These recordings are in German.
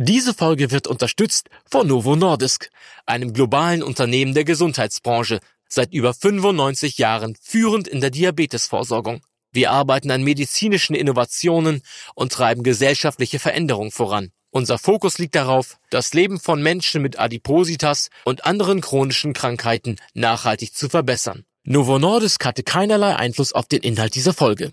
Diese Folge wird unterstützt von Novo Nordisk, einem globalen Unternehmen der Gesundheitsbranche, seit über 95 Jahren führend in der Diabetesvorsorgung. Wir arbeiten an medizinischen Innovationen und treiben gesellschaftliche Veränderung voran. Unser Fokus liegt darauf, das Leben von Menschen mit Adipositas und anderen chronischen Krankheiten nachhaltig zu verbessern. Novo Nordisk hatte keinerlei Einfluss auf den Inhalt dieser Folge.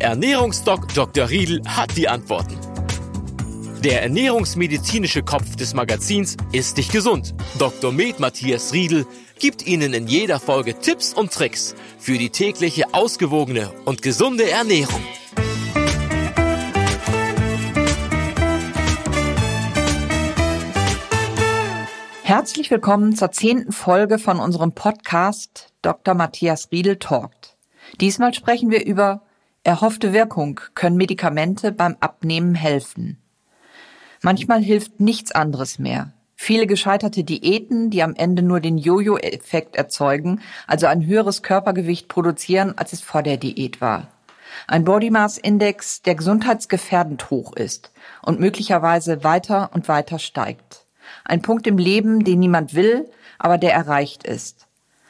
Ernährungsdoc Dr. Riedel hat die Antworten. Der ernährungsmedizinische Kopf des Magazins ist dich gesund. Dr. Med Matthias Riedel gibt Ihnen in jeder Folge Tipps und Tricks für die tägliche ausgewogene und gesunde Ernährung. Herzlich willkommen zur zehnten Folge von unserem Podcast Dr. Matthias Riedel talkt. Diesmal sprechen wir über Erhoffte Wirkung können Medikamente beim Abnehmen helfen. Manchmal hilft nichts anderes mehr. Viele gescheiterte Diäten, die am Ende nur den Jojo-Effekt erzeugen, also ein höheres Körpergewicht produzieren, als es vor der Diät war. Ein Body Mass Index, der gesundheitsgefährdend hoch ist und möglicherweise weiter und weiter steigt. Ein Punkt im Leben, den niemand will, aber der erreicht ist.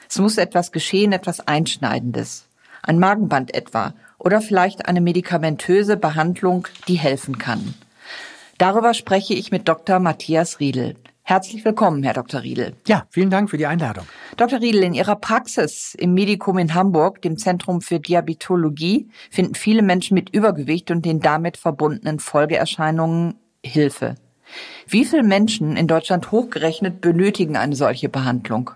Es muss etwas geschehen, etwas Einschneidendes. Ein Magenband etwa oder vielleicht eine medikamentöse Behandlung, die helfen kann. Darüber spreche ich mit Dr. Matthias Riedel. Herzlich willkommen, Herr Dr. Riedel. Ja, vielen Dank für die Einladung. Dr. Riedel, in Ihrer Praxis im Medikum in Hamburg, dem Zentrum für Diabetologie, finden viele Menschen mit Übergewicht und den damit verbundenen Folgeerscheinungen Hilfe. Wie viele Menschen in Deutschland hochgerechnet benötigen eine solche Behandlung?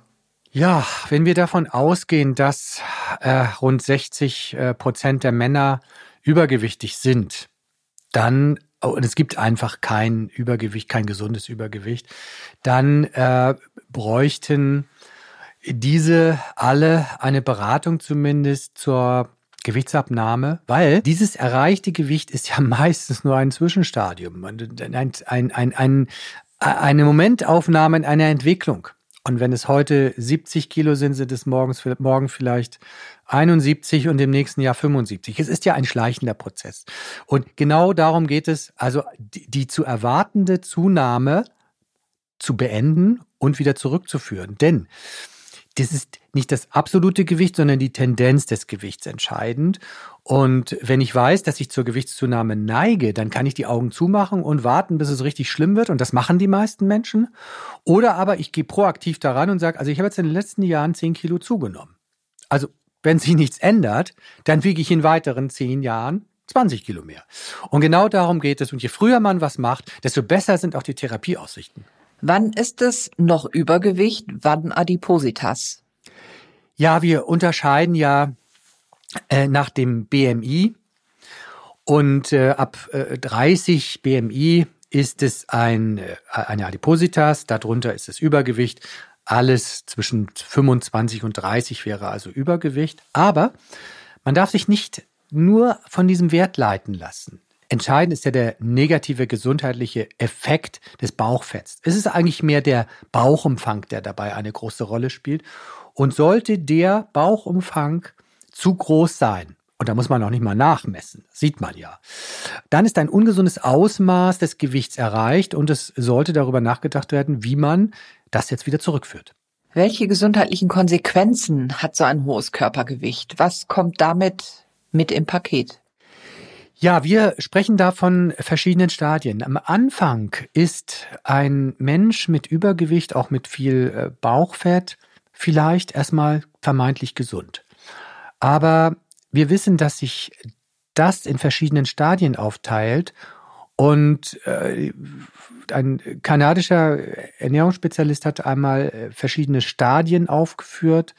Ja, wenn wir davon ausgehen, dass äh, rund 60 äh, Prozent der Männer übergewichtig sind, dann oh, und es gibt einfach kein Übergewicht, kein gesundes Übergewicht, dann äh, bräuchten diese alle eine Beratung zumindest zur Gewichtsabnahme, weil dieses erreichte Gewicht ist ja meistens nur ein Zwischenstadium, ein, ein, ein, ein, eine Momentaufnahme in einer Entwicklung. Und wenn es heute 70 Kilo sind, sind es morgens, morgen vielleicht 71 und im nächsten Jahr 75. Es ist ja ein schleichender Prozess. Und genau darum geht es, also die, die zu erwartende Zunahme zu beenden und wieder zurückzuführen. Denn das ist nicht das absolute Gewicht, sondern die Tendenz des Gewichts entscheidend. Und wenn ich weiß, dass ich zur Gewichtszunahme neige, dann kann ich die Augen zumachen und warten, bis es richtig schlimm wird. Und das machen die meisten Menschen. Oder aber ich gehe proaktiv daran und sage, also ich habe jetzt in den letzten Jahren 10 Kilo zugenommen. Also wenn sich nichts ändert, dann wiege ich in weiteren 10 Jahren 20 Kilo mehr. Und genau darum geht es. Und je früher man was macht, desto besser sind auch die Therapieaussichten. Wann ist es noch Übergewicht, wann Adipositas? Ja, wir unterscheiden ja äh, nach dem BMI und äh, ab äh, 30 BMI ist es ein, äh, eine Adipositas, darunter ist es Übergewicht. Alles zwischen 25 und 30 wäre also Übergewicht. Aber man darf sich nicht nur von diesem Wert leiten lassen. Entscheidend ist ja der negative gesundheitliche Effekt des Bauchfetts. Es ist eigentlich mehr der Bauchumfang, der dabei eine große Rolle spielt. Und sollte der Bauchumfang zu groß sein, und da muss man auch nicht mal nachmessen, sieht man ja, dann ist ein ungesundes Ausmaß des Gewichts erreicht und es sollte darüber nachgedacht werden, wie man das jetzt wieder zurückführt. Welche gesundheitlichen Konsequenzen hat so ein hohes Körpergewicht? Was kommt damit mit im Paket? Ja, wir sprechen da von verschiedenen Stadien. Am Anfang ist ein Mensch mit Übergewicht, auch mit viel äh, Bauchfett, vielleicht erstmal vermeintlich gesund. Aber wir wissen, dass sich das in verschiedenen Stadien aufteilt und äh, ein kanadischer Ernährungsspezialist hat einmal äh, verschiedene Stadien aufgeführt.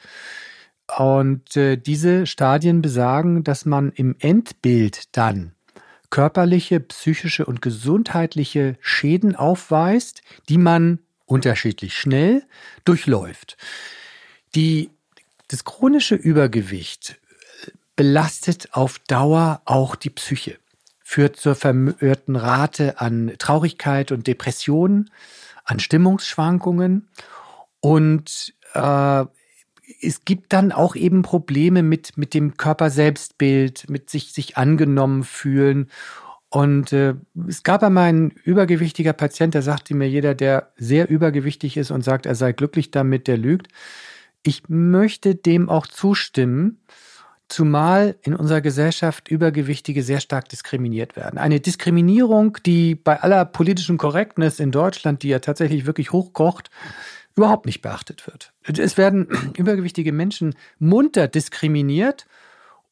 Und äh, diese Stadien besagen, dass man im Endbild dann körperliche, psychische und gesundheitliche Schäden aufweist, die man unterschiedlich schnell durchläuft. Die, das chronische Übergewicht belastet auf Dauer auch die Psyche, führt zur vermehrten Rate an Traurigkeit und Depressionen, an Stimmungsschwankungen und äh, es gibt dann auch eben Probleme mit, mit dem Körperselbstbild, mit sich, sich angenommen fühlen. Und äh, es gab einmal einen übergewichtiger Patient, der sagte mir, jeder, der sehr übergewichtig ist und sagt, er sei glücklich damit, der lügt. Ich möchte dem auch zustimmen, zumal in unserer Gesellschaft Übergewichtige sehr stark diskriminiert werden. Eine Diskriminierung, die bei aller politischen Korrektness in Deutschland, die ja tatsächlich wirklich hochkocht, überhaupt nicht beachtet wird. Es werden übergewichtige Menschen munter diskriminiert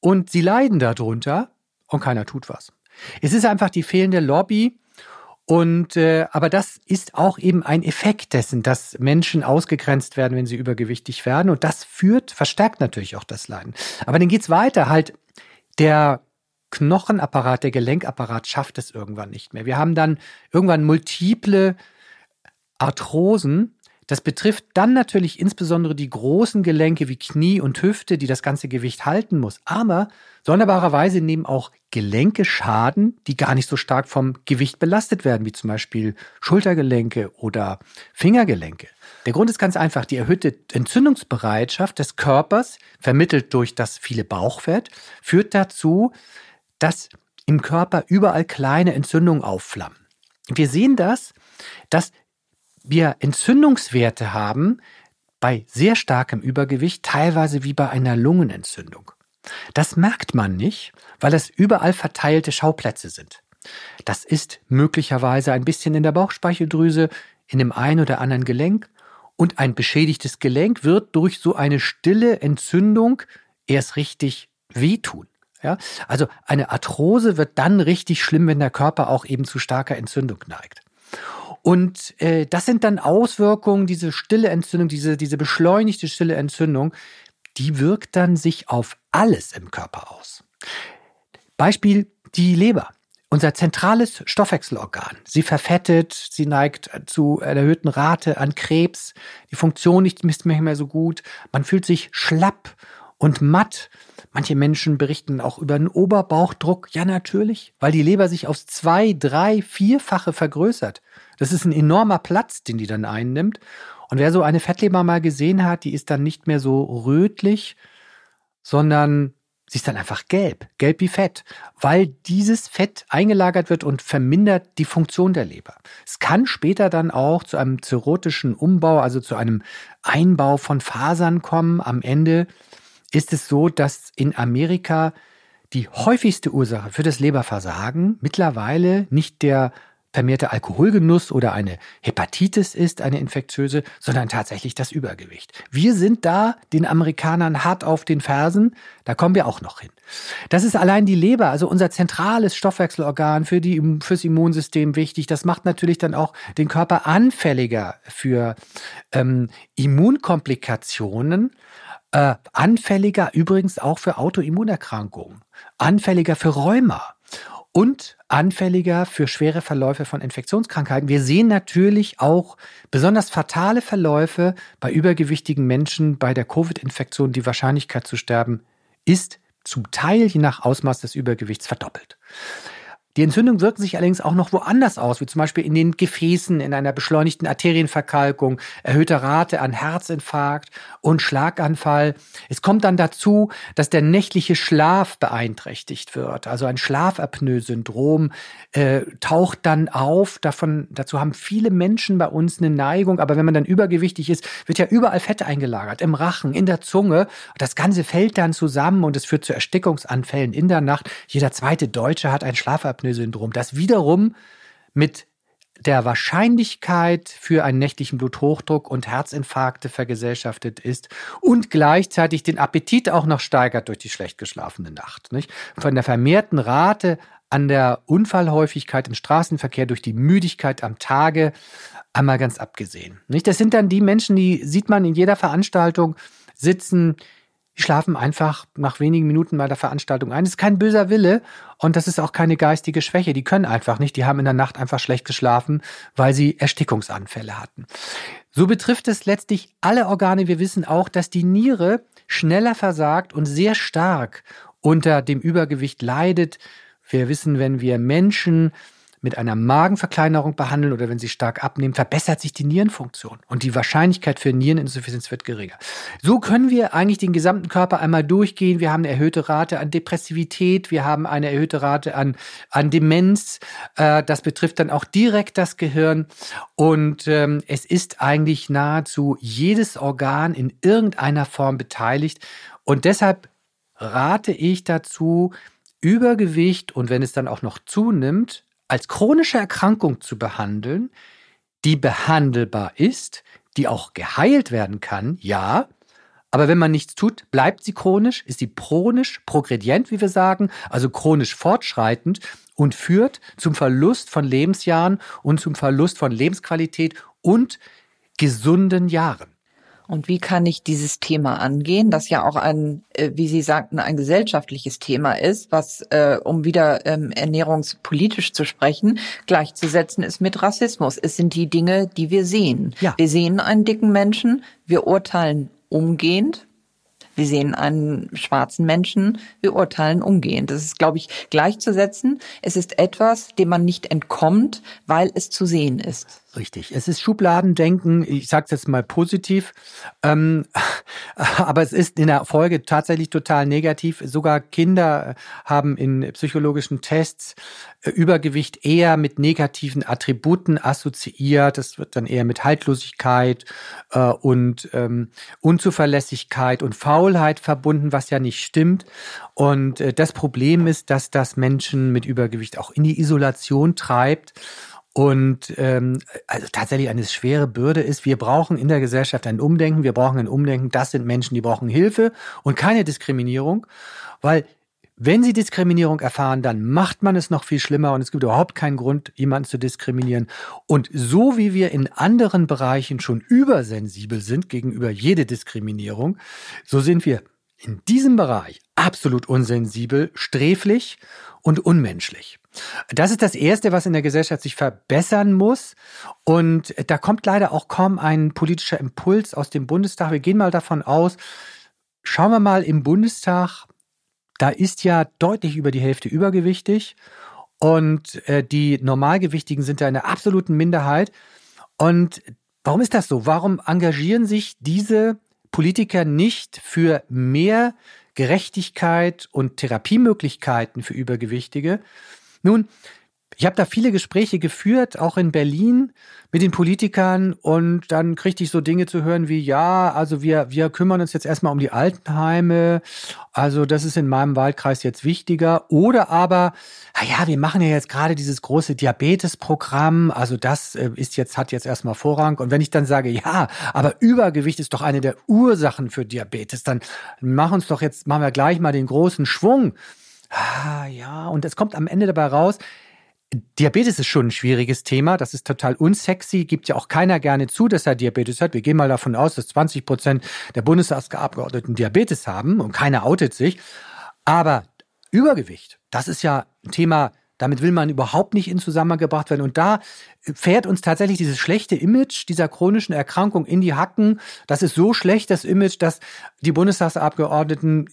und sie leiden darunter und keiner tut was. Es ist einfach die fehlende Lobby und äh, aber das ist auch eben ein Effekt dessen, dass Menschen ausgegrenzt werden, wenn sie übergewichtig werden und das führt verstärkt natürlich auch das Leiden. Aber dann geht's weiter halt der Knochenapparat, der Gelenkapparat schafft es irgendwann nicht mehr. Wir haben dann irgendwann multiple Arthrosen, das betrifft dann natürlich insbesondere die großen Gelenke wie Knie und Hüfte, die das ganze Gewicht halten muss. Aber sonderbarerweise nehmen auch Gelenke Schaden, die gar nicht so stark vom Gewicht belastet werden, wie zum Beispiel Schultergelenke oder Fingergelenke. Der Grund ist ganz einfach, die erhöhte Entzündungsbereitschaft des Körpers, vermittelt durch das viele Bauchfett, führt dazu, dass im Körper überall kleine Entzündungen aufflammen. Wir sehen das, dass wir Entzündungswerte haben bei sehr starkem Übergewicht, teilweise wie bei einer Lungenentzündung. Das merkt man nicht, weil es überall verteilte Schauplätze sind. Das ist möglicherweise ein bisschen in der Bauchspeicheldrüse, in dem einen oder anderen Gelenk und ein beschädigtes Gelenk wird durch so eine stille Entzündung erst richtig wehtun. Ja? Also eine Arthrose wird dann richtig schlimm, wenn der Körper auch eben zu starker Entzündung neigt. Und äh, das sind dann Auswirkungen, diese stille Entzündung, diese, diese beschleunigte stille Entzündung, die wirkt dann sich auf alles im Körper aus. Beispiel die Leber. Unser zentrales Stoffwechselorgan. Sie verfettet, sie neigt zu einer erhöhten Rate an Krebs, die Funktion nicht mehr so gut, man fühlt sich schlapp und matt. Manche Menschen berichten auch über einen Oberbauchdruck. Ja, natürlich, weil die Leber sich aufs zwei, drei, vierfache vergrößert. Das ist ein enormer Platz, den die dann einnimmt. Und wer so eine Fettleber mal gesehen hat, die ist dann nicht mehr so rötlich, sondern sie ist dann einfach gelb, gelb wie Fett, weil dieses Fett eingelagert wird und vermindert die Funktion der Leber. Es kann später dann auch zu einem zirrhotischen Umbau, also zu einem Einbau von Fasern kommen. Am Ende ist es so, dass in Amerika die häufigste Ursache für das Leberversagen mittlerweile nicht der vermehrter Alkoholgenuss oder eine Hepatitis ist, eine infektiöse, sondern tatsächlich das Übergewicht. Wir sind da den Amerikanern hart auf den Fersen, da kommen wir auch noch hin. Das ist allein die Leber, also unser zentrales Stoffwechselorgan für die, fürs Immunsystem wichtig. Das macht natürlich dann auch den Körper anfälliger für ähm, Immunkomplikationen. Äh, anfälliger übrigens auch für Autoimmunerkrankungen, anfälliger für Rheuma und anfälliger für schwere Verläufe von Infektionskrankheiten. Wir sehen natürlich auch besonders fatale Verläufe bei übergewichtigen Menschen bei der Covid-Infektion. Die Wahrscheinlichkeit zu sterben ist zum Teil je nach Ausmaß des Übergewichts verdoppelt. Die Entzündungen wirken sich allerdings auch noch woanders aus, wie zum Beispiel in den Gefäßen, in einer beschleunigten Arterienverkalkung, erhöhter Rate an Herzinfarkt und Schlaganfall. Es kommt dann dazu, dass der nächtliche Schlaf beeinträchtigt wird. Also ein Schlafapnoe-Syndrom äh, taucht dann auf. Davon, dazu haben viele Menschen bei uns eine Neigung. Aber wenn man dann übergewichtig ist, wird ja überall Fett eingelagert, im Rachen, in der Zunge. Das Ganze fällt dann zusammen und es führt zu Erstickungsanfällen in der Nacht. Jeder zweite Deutsche hat ein Schlafapnoe Schlafapnoe-Syndrom, das wiederum mit der Wahrscheinlichkeit für einen nächtlichen Bluthochdruck und Herzinfarkte vergesellschaftet ist und gleichzeitig den Appetit auch noch steigert durch die schlecht geschlafene Nacht. Nicht? Von der vermehrten Rate an der Unfallhäufigkeit im Straßenverkehr durch die Müdigkeit am Tage einmal ganz abgesehen. Nicht? Das sind dann die Menschen, die sieht man in jeder Veranstaltung sitzen, die schlafen einfach nach wenigen Minuten bei der Veranstaltung ein. Das ist kein böser Wille und das ist auch keine geistige Schwäche. Die können einfach nicht. Die haben in der Nacht einfach schlecht geschlafen, weil sie Erstickungsanfälle hatten. So betrifft es letztlich alle Organe. Wir wissen auch, dass die Niere schneller versagt und sehr stark unter dem Übergewicht leidet. Wir wissen, wenn wir Menschen mit einer Magenverkleinerung behandeln oder wenn sie stark abnehmen, verbessert sich die Nierenfunktion und die Wahrscheinlichkeit für Niereninsuffizienz wird geringer. So können wir eigentlich den gesamten Körper einmal durchgehen. Wir haben eine erhöhte Rate an Depressivität, wir haben eine erhöhte Rate an, an Demenz. Äh, das betrifft dann auch direkt das Gehirn und ähm, es ist eigentlich nahezu jedes Organ in irgendeiner Form beteiligt und deshalb rate ich dazu, Übergewicht und wenn es dann auch noch zunimmt, als chronische Erkrankung zu behandeln, die behandelbar ist, die auch geheilt werden kann, ja. Aber wenn man nichts tut, bleibt sie chronisch, ist sie chronisch, progredient, wie wir sagen, also chronisch fortschreitend und führt zum Verlust von Lebensjahren und zum Verlust von Lebensqualität und gesunden Jahren. Und wie kann ich dieses Thema angehen, das ja auch ein, äh, wie Sie sagten, ein gesellschaftliches Thema ist, was, äh, um wieder ähm, ernährungspolitisch zu sprechen, gleichzusetzen ist mit Rassismus. Es sind die Dinge, die wir sehen. Ja. Wir sehen einen dicken Menschen, wir urteilen umgehend, wir sehen einen schwarzen Menschen, wir urteilen umgehend. Das ist, glaube ich, gleichzusetzen. Es ist etwas, dem man nicht entkommt, weil es zu sehen ist. Richtig. Es ist Schubladendenken. Ich sage es jetzt mal positiv. Ähm, aber es ist in der Folge tatsächlich total negativ. Sogar Kinder haben in psychologischen Tests äh, Übergewicht eher mit negativen Attributen assoziiert. Das wird dann eher mit Haltlosigkeit äh, und ähm, Unzuverlässigkeit und Faulheit verbunden, was ja nicht stimmt. Und äh, das Problem ist, dass das Menschen mit Übergewicht auch in die Isolation treibt und ähm, also tatsächlich eine schwere Bürde ist, wir brauchen in der Gesellschaft ein Umdenken, wir brauchen ein Umdenken, das sind Menschen, die brauchen Hilfe und keine Diskriminierung, weil wenn sie Diskriminierung erfahren, dann macht man es noch viel schlimmer und es gibt überhaupt keinen Grund, jemanden zu diskriminieren. Und so wie wir in anderen Bereichen schon übersensibel sind gegenüber jede Diskriminierung, so sind wir in diesem Bereich absolut unsensibel, sträflich und unmenschlich. Das ist das Erste, was in der Gesellschaft sich verbessern muss. Und da kommt leider auch kaum ein politischer Impuls aus dem Bundestag. Wir gehen mal davon aus, schauen wir mal im Bundestag, da ist ja deutlich über die Hälfte übergewichtig und äh, die Normalgewichtigen sind da in der absoluten Minderheit. Und warum ist das so? Warum engagieren sich diese Politiker nicht für mehr Gerechtigkeit und Therapiemöglichkeiten für Übergewichtige? Nun, ich habe da viele Gespräche geführt, auch in Berlin mit den Politikern und dann kriegte ich so Dinge zu hören wie, ja, also wir, wir kümmern uns jetzt erstmal um die Altenheime, also das ist in meinem Wahlkreis jetzt wichtiger. Oder aber, ja, wir machen ja jetzt gerade dieses große Diabetesprogramm, also das äh, ist jetzt, hat jetzt erstmal Vorrang. Und wenn ich dann sage, ja, aber Übergewicht ist doch eine der Ursachen für Diabetes, dann machen uns doch jetzt, machen wir gleich mal den großen Schwung ah, ja, und es kommt am Ende dabei raus, Diabetes ist schon ein schwieriges Thema. Das ist total unsexy. Gibt ja auch keiner gerne zu, dass er Diabetes hat. Wir gehen mal davon aus, dass 20 Prozent der Bundestagsabgeordneten Diabetes haben und keiner outet sich. Aber Übergewicht, das ist ja ein Thema, damit will man überhaupt nicht in Zusammenhang gebracht werden. Und da fährt uns tatsächlich dieses schlechte Image dieser chronischen Erkrankung in die Hacken. Das ist so schlecht, das Image, dass die Bundestagsabgeordneten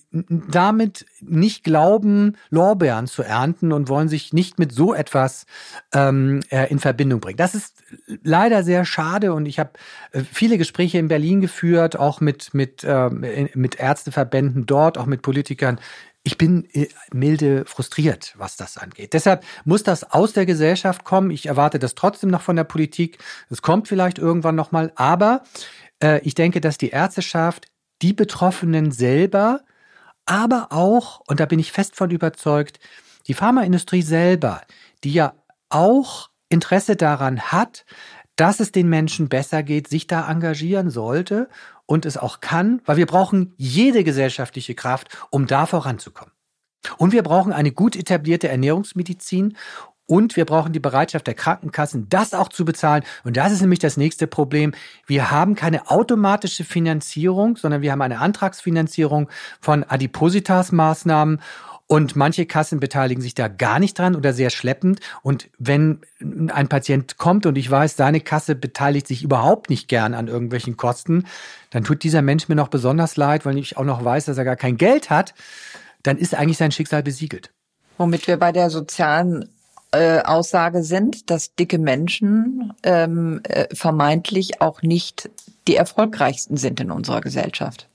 damit nicht glauben, Lorbeeren zu ernten und wollen sich nicht mit so etwas ähm, äh, in Verbindung bringen. Das ist leider sehr schade und ich habe äh, viele Gespräche in Berlin geführt, auch mit, mit, äh, mit Ärzteverbänden dort, auch mit Politikern ich bin äh, milde frustriert, was das angeht. Deshalb muss das aus der Gesellschaft kommen. Ich erwarte das trotzdem noch von der Politik. Es kommt vielleicht irgendwann noch mal, aber äh, ich denke, dass die Ärzteschaft, die Betroffenen selber, aber auch, und da bin ich fest von überzeugt, die Pharmaindustrie selber, die ja auch Interesse daran hat, dass es den Menschen besser geht, sich da engagieren sollte und es auch kann, weil wir brauchen jede gesellschaftliche Kraft, um da voranzukommen. Und wir brauchen eine gut etablierte Ernährungsmedizin Und wir brauchen die Bereitschaft der Krankenkassen, das auch zu bezahlen. Und das ist nämlich das nächste Problem. Wir haben keine automatische Finanzierung, sondern wir haben eine Antragsfinanzierung von Adipositas-Maßnahmen. Und manche Kassen beteiligen sich da gar nicht dran oder sehr schleppend. Und wenn ein Patient kommt und ich weiß, seine Kasse beteiligt sich überhaupt nicht gern an irgendwelchen Kosten, dann tut dieser Mensch mir noch besonders leid, weil ich auch noch weiß, dass er gar kein Geld hat. Dann ist eigentlich sein Schicksal besiegelt. Womit wir bei der sozialen äh, Aussage sind, dass dicke Menschen ähm, äh, vermeintlich auch nicht die erfolgreichsten sind in unserer Gesellschaft.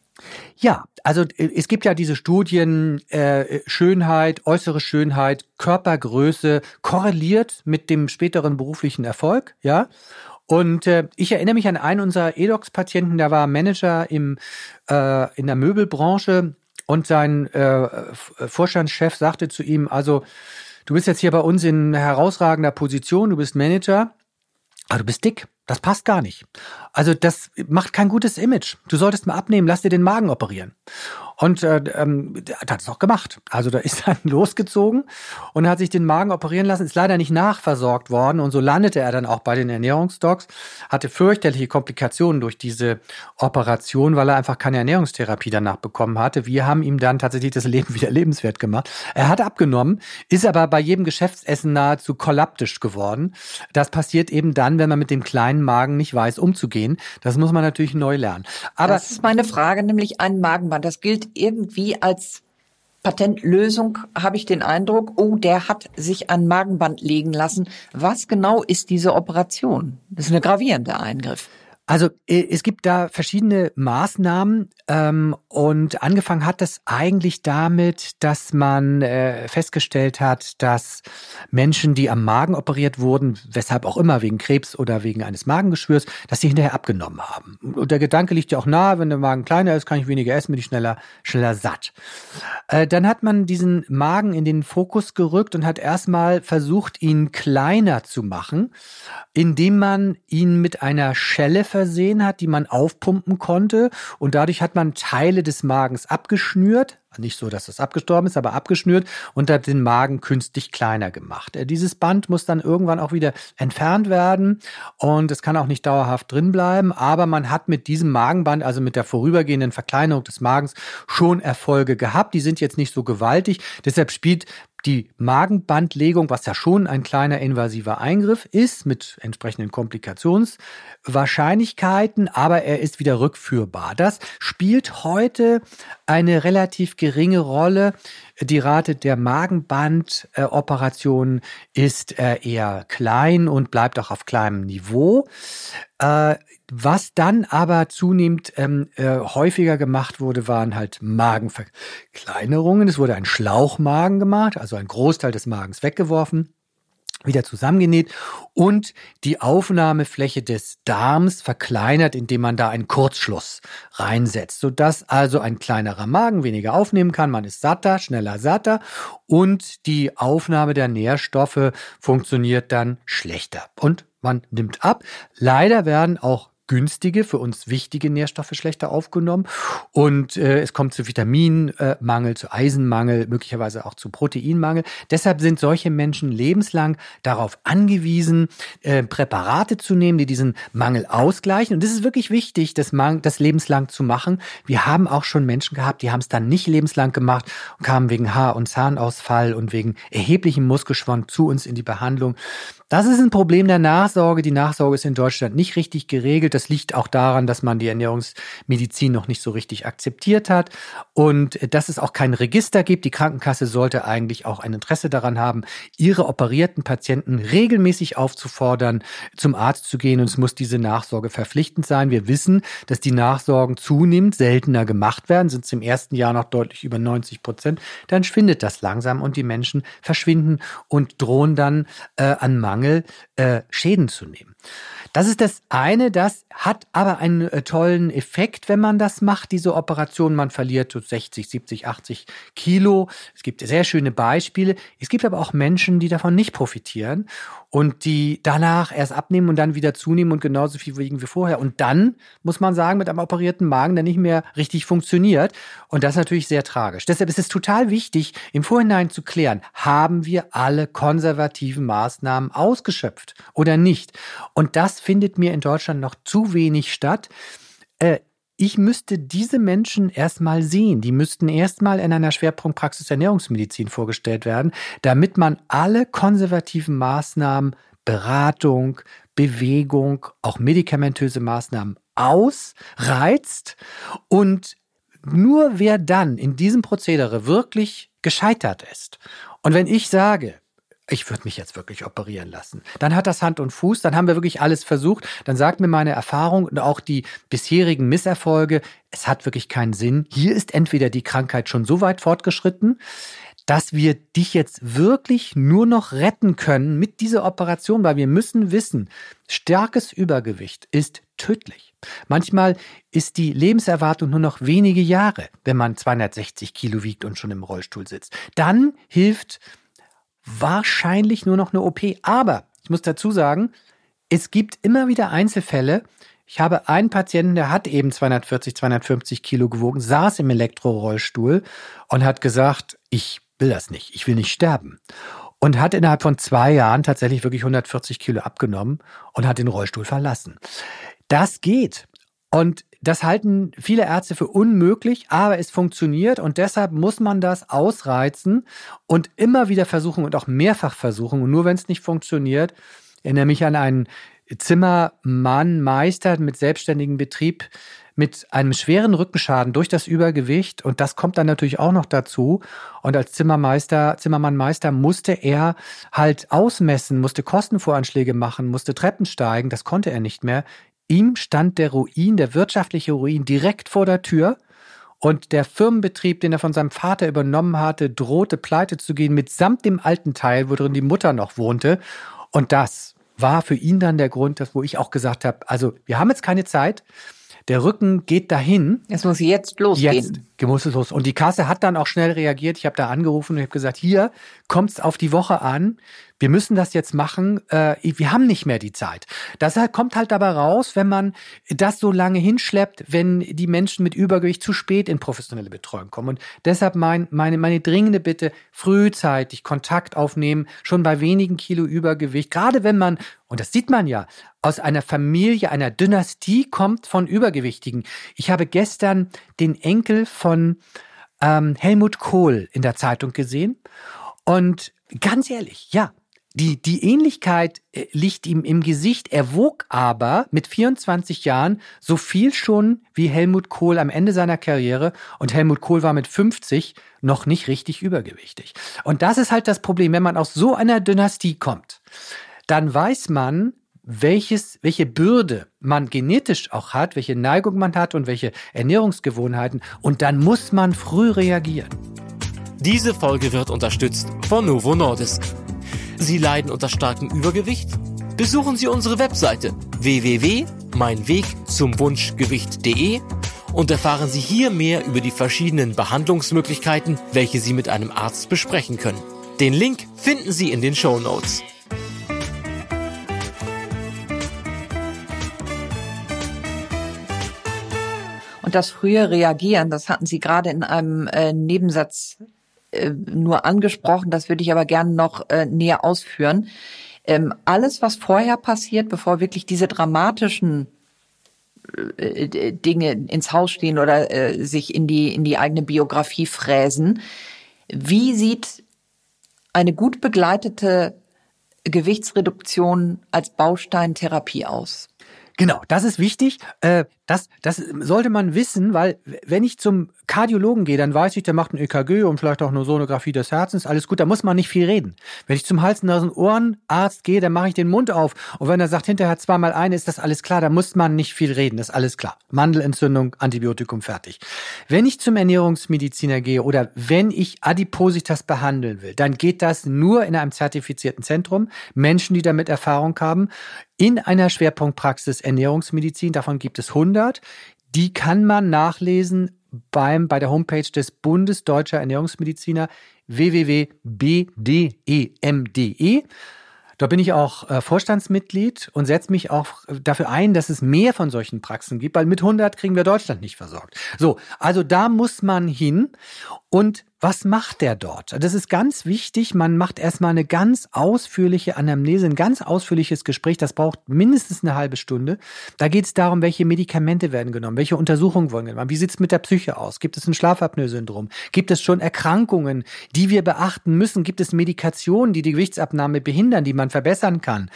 Ja, also äh, es gibt ja diese Studien, äh, Schönheit, äußere Schönheit, Körpergröße korreliert mit dem späteren beruflichen Erfolg, ja. Und äh, ich erinnere mich an einen unserer EDOX-Patienten, der war Manager im, äh, in der Möbelbranche und sein äh, Vorstandschef sagte zu ihm, also du bist jetzt hier bei uns in herausragender Position, du bist Manager, aber du bist dick. Das passt gar nicht. Also das macht kein gutes Image. Du solltest mal abnehmen, lass dir den Magen operieren. Und äh, ähm, hat es auch gemacht. Also da ist dann losgezogen und hat sich den Magen operieren lassen, ist leider nicht nachversorgt worden und so landete er dann auch bei den Ernährungsdocs, hatte fürchterliche Komplikationen durch diese Operation, weil er einfach keine Ernährungstherapie danach bekommen hatte. Wir haben ihm dann tatsächlich das Leben wieder lebenswert gemacht. Er hat abgenommen, ist aber bei jedem Geschäftsessen nahezu kollaptisch geworden. Das passiert eben dann, wenn man mit dem kleinen Magen nicht weiß, umzugehen. Das muss man natürlich neu lernen. Aber das ist meine Frage, nämlich ein Magenband. Das gilt irgendwie als Patentlösung habe ich den Eindruck, oh, der hat sich ein Magenband legen lassen. Was genau ist diese Operation? Das ist ein gravierender Eingriff. Also äh, es gibt da verschiedene Maßnahmen ähm, und angefangen hat es eigentlich damit, dass man äh, festgestellt hat, dass Menschen, die am Magen operiert wurden, weshalb auch immer, wegen Krebs oder wegen eines Magengeschwürs, dass sie hinterher abgenommen haben. Und der Gedanke liegt ja auch nahe, wenn der Magen kleiner ist, kann ich weniger essen, bin ich schneller, schneller satt. Äh, dann hat man diesen Magen in den Fokus gerückt und hat erstmal versucht, ihn kleiner zu machen, indem man ihn mit einer Schelle versehen hat, die man aufpumpen konnte. Und dadurch hat man Teile des Magens abgeschnürt. Nicht so, dass das abgestorben ist, aber abgeschnürt und hat den Magen künstlich kleiner gemacht. Äh, dieses Band muss dann irgendwann auch wieder entfernt werden und es kann auch nicht dauerhaft drin bleiben. Aber man hat mit diesem Magenband, also mit der vorübergehenden Verkleinerung des Magens, schon Erfolge gehabt. Die sind jetzt nicht so gewaltig. Deshalb spielt die Magenbandlegung, was ja schon ein kleiner invasiver Eingriff ist, mit entsprechenden Komplikationswahrscheinlichkeiten, aber er ist wieder rückführbar. Das spielt heute eine relativ geringe Rolle. Die Rate der Magenbandoperationen ist äh, eher klein und bleibt auch auf kleinem Niveau. Äh, was dann aber zunehmend ähm, äh, häufiger gemacht wurde, waren halt Magenverkleinerungen. Es wurde ein Schlauchmagen gemacht, also ein Großteil des Magens weggeworfen wieder zusammengenäht und die Aufnahmefläche des Darms verkleinert, indem man da einen Kurzschluss reinsetzt, sodass also ein kleinerer Magen weniger aufnehmen kann. Man ist satter, schneller satter und die Aufnahme der Nährstoffe funktioniert dann schlechter und man nimmt ab. Leider werden auch günstige, für uns wichtige Nährstoffe schlechter aufgenommen. Und äh, es kommt zu Vitaminmangel, zu Eisenmangel, möglicherweise auch zu Proteinmangel. Deshalb sind solche Menschen lebenslang darauf angewiesen, äh, Präparate zu nehmen, die diesen Mangel ausgleichen. Und es ist wirklich wichtig, das, Mang das lebenslang zu machen. Wir haben auch schon Menschen gehabt, die haben es dann nicht lebenslang gemacht und kamen wegen Haar- und Zahnausfall und wegen erheblichem Muskelschwund zu uns in die Behandlung. Das ist ein Problem der Nachsorge. Die Nachsorge ist in Deutschland nicht richtig geregelt. Das liegt auch daran, dass man die Ernährungsmedizin noch nicht so richtig akzeptiert hat und dass es auch kein Register gibt. Die Krankenkasse sollte eigentlich auch ein Interesse daran haben, ihre operierten Patienten regelmäßig aufzufordern, zum Arzt zu gehen und es muss diese Nachsorge verpflichtend sein. Wir wissen, dass die Nachsorgen zunehmend seltener gemacht werden, sind es im ersten Jahr noch deutlich über 90 Prozent. Dann schwindet das langsam und die Menschen verschwinden und drohen dann äh, an Mangel Mangel äh, Schäden zu nehmen. Das ist das eine, das hat aber einen äh, tollen Effekt, wenn man das macht, diese Operation. Man verliert so 60, 70, 80 Kilo. Es gibt sehr schöne Beispiele. Es gibt aber auch Menschen, die davon nicht profitieren. Und die danach erst abnehmen und dann wieder zunehmen und genauso viel wiegen wie vorher. Und dann, muss man sagen, mit einem operierten Magen, der nicht mehr richtig funktioniert. Und das ist natürlich sehr tragisch. Deshalb ist es total wichtig, im Vorhinein zu klären, haben wir alle konservativen Maßnahmen ausgeschöpft oder nicht? Und das findet mir in Deutschland noch zu wenig statt. Äh, ich müsste diese Menschen erstmal sehen. Die müssten erstmal in einer Schwerpunktpraxis Ernährungsmedizin vorgestellt werden, damit man alle konservativen Maßnahmen, Beratung, Bewegung, auch medikamentöse Maßnahmen ausreizt und nur wer dann in diesem Prozedere wirklich gescheitert ist und wenn ich sage, ich würde mich jetzt wirklich operieren lassen. Dann hat das Hand und Fuß, dann haben wir wirklich alles versucht, dann sagt mir meine Erfahrung und auch die bisherigen Misserfolge, es hat wirklich keinen Sinn. Hier ist entweder die Krankheit schon so weit fortgeschritten, dass wir dich jetzt wirklich nur noch retten können mit dieser Operation, weil wir müssen wissen, starkes Übergewicht ist tödlich. Manchmal ist die Lebenserwartung nur noch wenige Jahre, wenn man 260 Kilo wiegt und schon im Rollstuhl sitzt. Dann hilft wahrscheinlich nur noch eine OP. Aber ich muss dazu sagen, es gibt immer wieder Einzelfälle. Ich habe einen Patienten, der hat eben 240, 250 Kilo gewogen, saß im Elektrorollstuhl und hat gesagt, ich will das nicht, ich will nicht sterben. Und hat innerhalb von zwei Jahren tatsächlich wirklich 140 Kilo abgenommen und hat den Rollstuhl verlassen. Das geht. Und das halten viele Ärzte für unmöglich, aber es funktioniert und deshalb muss man das ausreizen und immer wieder versuchen und auch mehrfach versuchen. Und nur wenn es nicht funktioniert, erinnere mich an einen Zimmermann, Meister mit selbstständigem Betrieb, mit einem schweren Rückenschaden durch das Übergewicht und das kommt dann natürlich auch noch dazu. Und als Zimmermeister, Zimmermannmeister musste er halt ausmessen, musste Kostenvoranschläge machen, musste Treppen steigen, das konnte er nicht mehr. Ihm stand der Ruin, der wirtschaftliche Ruin direkt vor der Tür. Und der Firmenbetrieb, den er von seinem Vater übernommen hatte, drohte pleite zu gehen, mitsamt dem alten Teil, worin die Mutter noch wohnte. Und das war für ihn dann der Grund, wo ich auch gesagt habe, also wir haben jetzt keine Zeit. Der Rücken geht dahin. Es muss jetzt losgehen. Jetzt muss es los. Und die Kasse hat dann auch schnell reagiert. Ich habe da angerufen und habe gesagt, hier kommt es auf die Woche an wir müssen das jetzt machen, äh, wir haben nicht mehr die Zeit. Das kommt halt dabei raus, wenn man das so lange hinschleppt, wenn die Menschen mit Übergewicht zu spät in professionelle Betreuung kommen. Und deshalb mein, meine, meine dringende Bitte, frühzeitig Kontakt aufnehmen, schon bei wenigen Kilo Übergewicht, gerade wenn man, und das sieht man ja, aus einer Familie, einer Dynastie kommt von Übergewichtigen. Ich habe gestern den Enkel von ähm, Helmut Kohl in der Zeitung gesehen. Und ganz ehrlich, ja, die, die Ähnlichkeit äh, liegt ihm im Gesicht. Er wog aber mit 24 Jahren so viel schon wie Helmut Kohl am Ende seiner Karriere. Und Helmut Kohl war mit 50 noch nicht richtig übergewichtig. Und das ist halt das Problem, wenn man aus so einer Dynastie kommt, dann weiß man, welches, welche Bürde man genetisch auch hat, welche Neigung man hat und welche Ernährungsgewohnheiten. Und dann muss man früh reagieren. Diese Folge wird unterstützt von Novo Nordisk. Sie leiden unter starkem Übergewicht? Besuchen Sie unsere Webseite www.meinwegzumwunschgewicht.de und erfahren Sie hier mehr über die verschiedenen Behandlungsmöglichkeiten, welche Sie mit einem Arzt besprechen können. Den Link finden Sie in den Show Notes. Das frühe Reagieren, das hatten Sie gerade in einem äh, Nebensatz äh, nur angesprochen, das würde ich aber gerne noch äh, näher ausführen. Ähm, alles, was vorher passiert, bevor wirklich diese dramatischen äh, Dinge ins Haus stehen oder äh, sich in die, in die eigene Biografie fräsen. Wie sieht eine gut begleitete Gewichtsreduktion als Baustein Therapie aus? Genau, das ist wichtig. Äh, das, das sollte man wissen, weil wenn ich zum Kardiologen gehe, dann weiß ich, der macht ein EKG und vielleicht auch eine Sonographie des Herzens, alles gut, da muss man nicht viel reden. Wenn ich zum Hals, Nasen, Ohrenarzt gehe, dann mache ich den Mund auf und wenn er sagt hinterher zweimal eine, ist das alles klar, da muss man nicht viel reden, das ist alles klar. Mandelentzündung, Antibiotikum, fertig. Wenn ich zum Ernährungsmediziner gehe oder wenn ich Adipositas behandeln will, dann geht das nur in einem zertifizierten Zentrum, Menschen, die damit Erfahrung haben, in einer Schwerpunktpraxis Ernährungsmedizin, davon gibt es 100 100. Die kann man nachlesen beim, bei der Homepage des Bundes Deutscher Ernährungsmediziner www.bdem.de. Da bin ich auch äh, Vorstandsmitglied und setze mich auch dafür ein, dass es mehr von solchen Praxen gibt, weil mit 100 kriegen wir Deutschland nicht versorgt. So, also da muss man hin und was macht der dort? Das ist ganz wichtig. Man macht erstmal eine ganz ausführliche Anamnese, ein ganz ausführliches Gespräch. Das braucht mindestens eine halbe Stunde. Da geht es darum, welche Medikamente werden genommen, welche Untersuchungen wurden genommen, wie sieht es mit der Psyche aus? Gibt es ein Schlafapnoe-Syndrom? Gibt es schon Erkrankungen, die wir beachten müssen? Gibt es Medikationen, die die Gewichtsabnahme behindern, die man verbessern kann?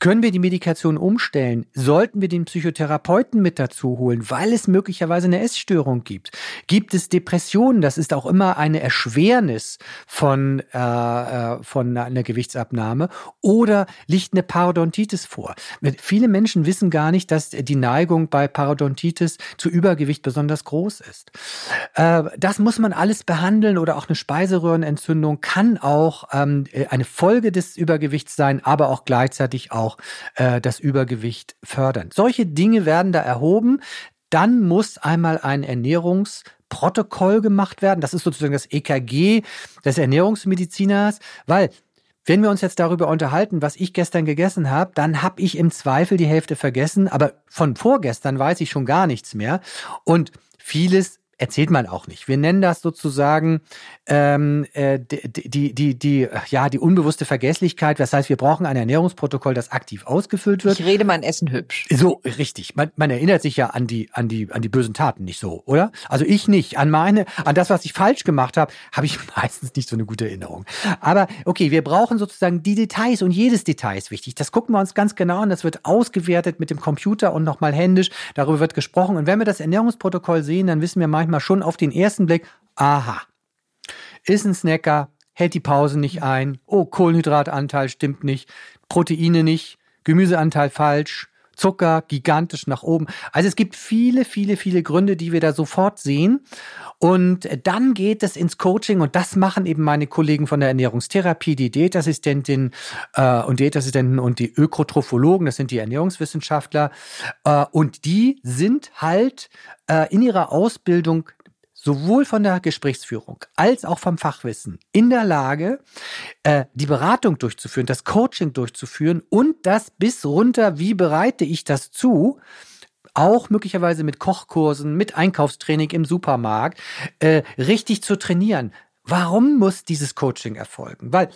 Können wir die Medikation umstellen? Sollten wir den Psychotherapeuten mit dazu holen, weil es möglicherweise eine Essstörung gibt? Gibt es Depressionen? Das ist auch immer eine Erschwernis von, äh, äh, von einer Gewichtsabnahme oder liegt eine Parodontitis vor? Viele Menschen wissen gar nicht, dass die Neigung bei Parodontitis zu Übergewicht besonders groß ist. Äh, das muss man alles behandeln oder auch eine Speiseröhrenentzündung kann auch ähm, eine Folge des Übergewichts sein, aber auch gleichzeitig auch äh, das Übergewicht fördern. Solche Dinge werden da erhoben. Dann muss einmal ein Ernährungs Protokoll gemacht werden. Das ist sozusagen das EKG des Ernährungsmediziners, weil wenn wir uns jetzt darüber unterhalten, was ich gestern gegessen habe, dann habe ich im Zweifel die Hälfte vergessen, aber von vorgestern weiß ich schon gar nichts mehr. Und vieles erzählt man auch nicht. Wir nennen das sozusagen ähm, äh, die, die, die, die, ja, die unbewusste Vergesslichkeit. Das heißt, wir brauchen ein Ernährungsprotokoll, das aktiv ausgefüllt wird. Ich rede mein Essen hübsch. So, richtig. Man, man erinnert sich ja an die, an die, an die bösen Taten nicht so, oder? Also ich nicht. An meine, an das, was ich falsch gemacht habe, habe ich meistens nicht so eine gute Erinnerung. Aber okay, wir brauchen sozusagen die Details und jedes Detail ist wichtig. Das gucken wir uns ganz genau an. Das wird ausgewertet mit dem Computer und nochmal händisch. Darüber wird gesprochen. Und wenn wir das Ernährungsprotokoll sehen, dann wissen wir manchmal, manchmal schon auf den ersten Blick, aha, ist ein Snacker, hält die Pause nicht ein, oh, Kohlenhydratanteil stimmt nicht, Proteine nicht, Gemüseanteil falsch, Zucker gigantisch nach oben. Also es gibt viele, viele, viele Gründe, die wir da sofort sehen. Und dann geht es ins Coaching und das machen eben meine Kollegen von der Ernährungstherapie, die Diätassistentin äh, und Diätassistenten und die Ökotrophologen, das sind die Ernährungswissenschaftler. Äh, und die sind halt äh, in ihrer Ausbildung sowohl von der Gesprächsführung als auch vom Fachwissen in der Lage, äh, die Beratung durchzuführen, das Coaching durchzuführen und das bis runter, wie bereite ich das zu, auch möglicherweise mit Kochkursen, mit Einkaufstraining im Supermarkt, äh, richtig zu trainieren. Warum muss dieses Coaching erfolgen? Weil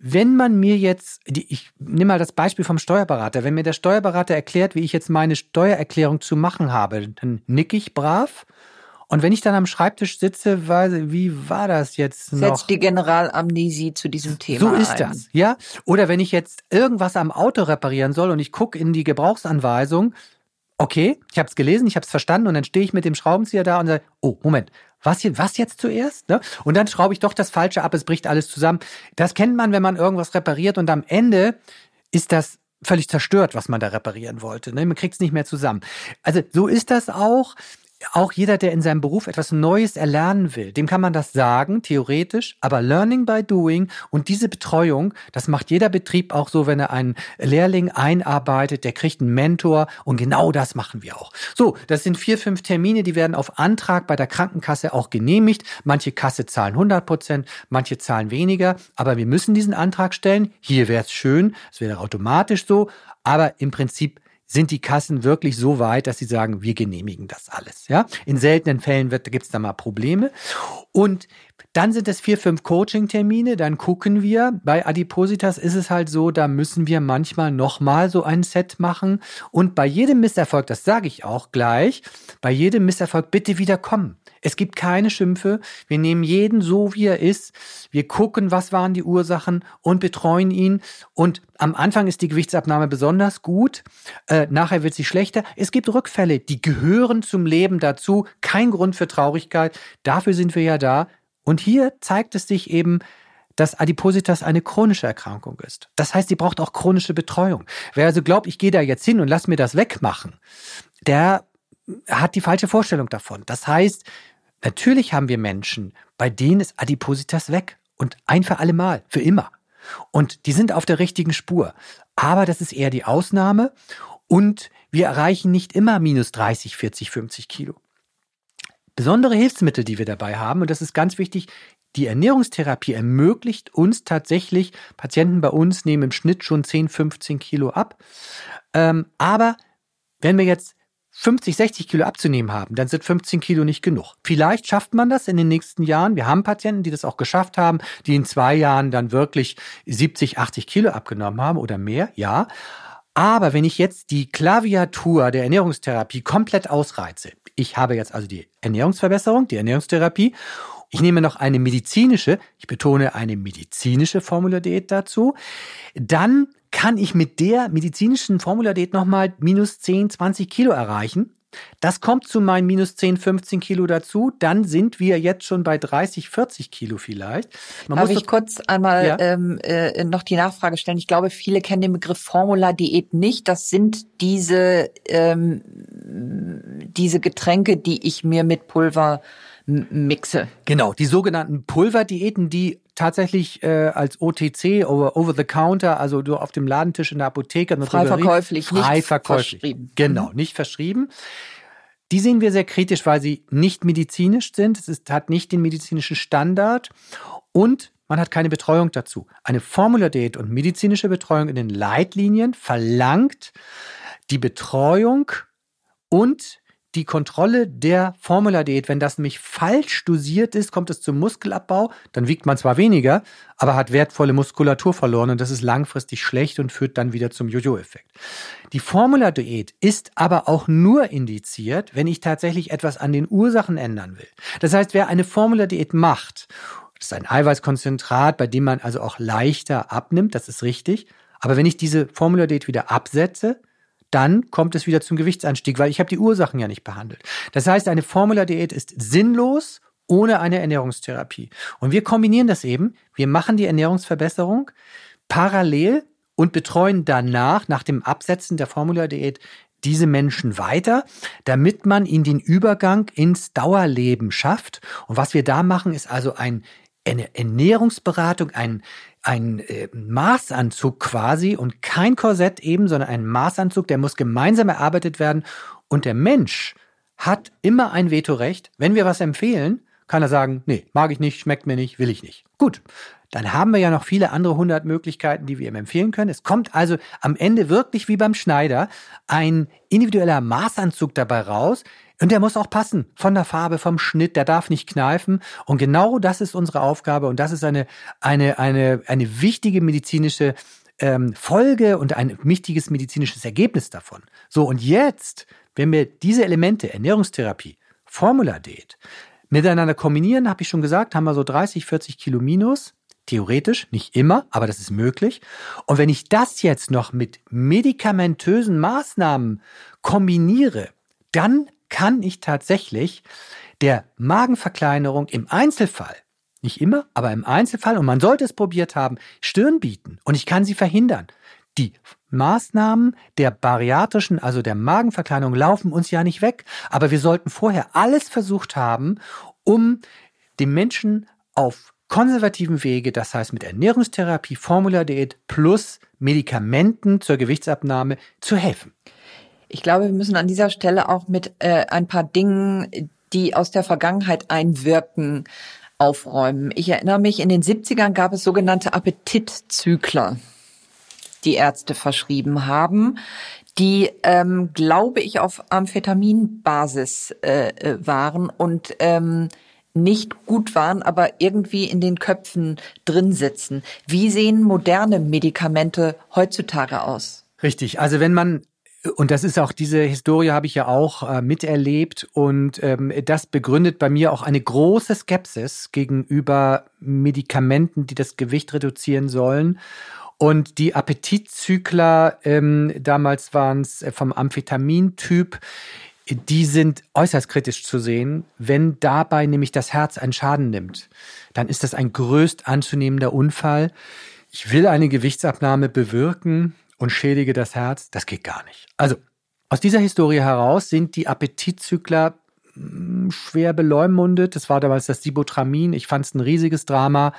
wenn man mir jetzt, ich nehme mal das Beispiel vom Steuerberater, wenn mir der Steuerberater erklärt, wie ich jetzt meine Steuererklärung zu machen habe, dann nick ich brav und wenn ich dann am Schreibtisch sitze, weiß, wie war das jetzt noch? Setzt die Generalamnesie zu diesem Thema So ist ein. das, ja. Oder wenn ich jetzt irgendwas am Auto reparieren soll und ich gucke in die Gebrauchsanweisung, okay, ich habe es gelesen, ich habe es verstanden und dann stehe ich mit dem Schraubenzieher da und sage, oh, Moment, was, hier, was jetzt zuerst? Ne? Und dann schraube ich doch das Falsche ab, es bricht alles zusammen. Das kennt man, wenn man irgendwas repariert und am Ende ist das völlig zerstört, was man da reparieren wollte. Ne? Man kriegt es nicht mehr zusammen. Also so ist das auch auch jeder, der in seinem Beruf etwas Neues erlernen will, dem kann man das sagen, theoretisch, aber Learning by Doing und diese Betreuung, das macht jeder Betrieb auch so, wenn er einen Lehrling einarbeitet, der kriegt einen Mentor und genau das machen wir auch. So, das sind vier, fünf Termine, die werden auf Antrag bei der Krankenkasse auch genehmigt. Manche Kasse zahlen 100 Prozent, manche zahlen weniger, aber wir müssen diesen Antrag stellen. Hier wäre es schön, es wäre automatisch so, aber im Prinzip sind die Kassen wirklich so weit, dass sie sagen, wir genehmigen das alles. Ja, in seltenen Fällen gibt es da mal Probleme. Und dann sind es vier, fünf Coaching-Termine. Dann gucken wir. Bei Adipositas ist es halt so, da müssen wir manchmal nochmal so ein Set machen. Und bei jedem Misserfolg, das sage ich auch gleich, bei jedem Misserfolg bitte wieder kommen. Es gibt keine Schimpfe. Wir nehmen jeden so, wie er ist. Wir gucken, was waren die Ursachen und betreuen ihn. Und am Anfang ist die Gewichtsabnahme besonders gut. Äh, nachher wird sie schlechter. Es gibt Rückfälle, die gehören zum Leben dazu. Kein Grund für Traurigkeit. Dafür sind wir ja da. Und hier zeigt es sich eben, dass Adipositas eine chronische Erkrankung ist. Das heißt, sie braucht auch chronische Betreuung. Wer also glaubt, ich gehe da jetzt hin und lass mir das wegmachen, der hat die falsche Vorstellung davon. Das heißt, Natürlich haben wir Menschen, bei denen ist Adipositas weg und ein für alle Mal, für immer. Und die sind auf der richtigen Spur. Aber das ist eher die Ausnahme und wir erreichen nicht immer minus 30, 40, 50 Kilo. Besondere Hilfsmittel, die wir dabei haben, und das ist ganz wichtig, die Ernährungstherapie ermöglicht uns tatsächlich, Patienten bei uns nehmen im Schnitt schon 10, 15 Kilo ab. Ähm, aber wenn wir jetzt 50, 60 Kilo abzunehmen haben, dann sind 15 Kilo nicht genug. Vielleicht schafft man das in den nächsten Jahren. Wir haben Patienten, die das auch geschafft haben, die in zwei Jahren dann wirklich 70, 80 Kilo abgenommen haben oder mehr, ja. Aber wenn ich jetzt die Klaviatur der Ernährungstherapie komplett ausreize, ich habe jetzt also die Ernährungsverbesserung, die Ernährungstherapie, ich nehme noch eine medizinische, ich betone eine medizinische Formuladiät dazu, dann kann ich mit der medizinischen Formuladiät nochmal minus 10, 20 Kilo erreichen. Das kommt zu meinen minus 10, 15 Kilo dazu. Dann sind wir jetzt schon bei 30, 40 Kilo vielleicht. Man Darf ich kurz einmal ja? ähm, äh, noch die Nachfrage stellen? Ich glaube, viele kennen den Begriff Formula-Diät nicht. Das sind diese, ähm, diese Getränke, die ich mir mit Pulver mixe. Genau, die sogenannten Pulverdiäten, die tatsächlich äh, als OTC, over, over the counter, also du auf dem Ladentisch in der Apotheke. Frei verkäuflich, frei nicht verkäuflich. verschrieben. Genau, mhm. nicht verschrieben. Die sehen wir sehr kritisch, weil sie nicht medizinisch sind. Es ist, hat nicht den medizinischen Standard und man hat keine Betreuung dazu. Eine Formula-Diät und medizinische Betreuung in den Leitlinien verlangt die Betreuung und die Kontrolle der Formula-Diät, wenn das nämlich falsch dosiert ist, kommt es zum Muskelabbau, dann wiegt man zwar weniger, aber hat wertvolle Muskulatur verloren und das ist langfristig schlecht und führt dann wieder zum Jojo-Effekt. Die Formula-Diät ist aber auch nur indiziert, wenn ich tatsächlich etwas an den Ursachen ändern will. Das heißt, wer eine Formula-Diät macht, das ist ein Eiweißkonzentrat, bei dem man also auch leichter abnimmt, das ist richtig, aber wenn ich diese Formula-Diät wieder absetze, dann kommt es wieder zum Gewichtsanstieg, weil ich habe die Ursachen ja nicht behandelt. Das heißt, eine Formula-Diät ist sinnlos ohne eine Ernährungstherapie. Und wir kombinieren das eben. Wir machen die Ernährungsverbesserung parallel und betreuen danach, nach dem Absetzen der Formula-Diät, diese Menschen weiter, damit man ihnen den Übergang ins Dauerleben schafft. Und was wir da machen, ist also ein, eine Ernährungsberatung, ein ein äh, Maßanzug quasi und kein Korsett eben, sondern ein Maßanzug, der muss gemeinsam erarbeitet werden. Und der Mensch hat immer ein Vetorecht. Wenn wir was empfehlen, kann er sagen, nee, mag ich nicht, schmeckt mir nicht, will ich nicht. Gut, dann haben wir ja noch viele andere hundert Möglichkeiten, die wir ihm empfehlen können. Es kommt also am Ende wirklich wie beim Schneider ein individueller Maßanzug dabei raus, und der muss auch passen von der Farbe, vom Schnitt, der darf nicht kneifen. Und genau das ist unsere Aufgabe und das ist eine, eine, eine, eine wichtige medizinische ähm, Folge und ein wichtiges medizinisches Ergebnis davon. So, und jetzt, wenn wir diese Elemente, Ernährungstherapie, Formula-Diät, miteinander kombinieren, habe ich schon gesagt, haben wir so 30, 40 Kilo minus. Theoretisch, nicht immer, aber das ist möglich. Und wenn ich das jetzt noch mit medikamentösen Maßnahmen kombiniere, dann kann ich tatsächlich der Magenverkleinerung im Einzelfall, nicht immer, aber im Einzelfall, und man sollte es probiert haben, Stirn bieten. Und ich kann sie verhindern. Die Maßnahmen der bariatrischen, also der Magenverkleinerung, laufen uns ja nicht weg. Aber wir sollten vorher alles versucht haben, um dem Menschen auf konservativen Wege, das heißt mit Ernährungstherapie, Formuladiät plus Medikamenten zur Gewichtsabnahme zu helfen. Ich glaube, wir müssen an dieser Stelle auch mit äh, ein paar Dingen, die aus der Vergangenheit einwirken, aufräumen. Ich erinnere mich, in den 70ern gab es sogenannte Appetitzykler, die Ärzte verschrieben haben, die, ähm, glaube ich, auf Amphetaminbasis äh, äh, waren und ähm, nicht gut waren, aber irgendwie in den Köpfen drin sitzen. Wie sehen moderne Medikamente heutzutage aus? Richtig. Also wenn man und das ist auch diese Historie habe ich ja auch äh, miterlebt und ähm, das begründet bei mir auch eine große Skepsis gegenüber Medikamenten, die das Gewicht reduzieren sollen. Und die Appetitzykler, ähm, damals waren es äh, vom Amphetamintyp, die sind äußerst kritisch zu sehen. Wenn dabei nämlich das Herz einen Schaden nimmt, dann ist das ein größt anzunehmender Unfall. Ich will eine Gewichtsabnahme bewirken und schädige das Herz, das geht gar nicht. Also, aus dieser Historie heraus sind die Appetitzykler hm, schwer beleumundet. Das war damals das Sibotramin. Ich fand es ein riesiges Drama.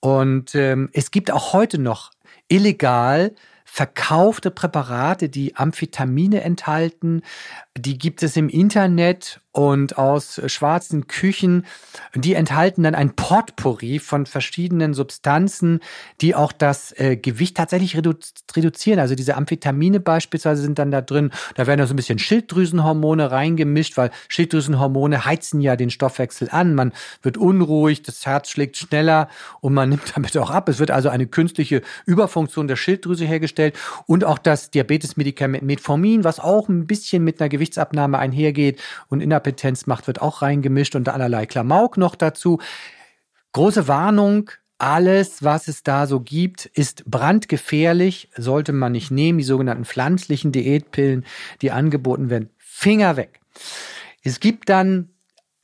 Und ähm, es gibt auch heute noch illegal verkaufte Präparate, die Amphetamine enthalten. Die gibt es im Internet und aus schwarzen Küchen. Die enthalten dann ein Potpourri von verschiedenen Substanzen, die auch das äh, Gewicht tatsächlich redu reduzieren. Also diese Amphetamine beispielsweise sind dann da drin. Da werden da so ein bisschen Schilddrüsenhormone reingemischt, weil Schilddrüsenhormone heizen ja den Stoffwechsel an. Man wird unruhig, das Herz schlägt schneller und man nimmt damit auch ab. Es wird also eine künstliche Überfunktion der Schilddrüse hergestellt und auch das Diabetesmedikament Metformin, was auch ein bisschen mit einer Gewichtsabnahme einhergeht und in der Inkompetenz macht, wird auch reingemischt und allerlei Klamauk noch dazu. Große Warnung, alles, was es da so gibt, ist brandgefährlich, sollte man nicht nehmen. Die sogenannten pflanzlichen Diätpillen, die angeboten werden, Finger weg. Es gibt dann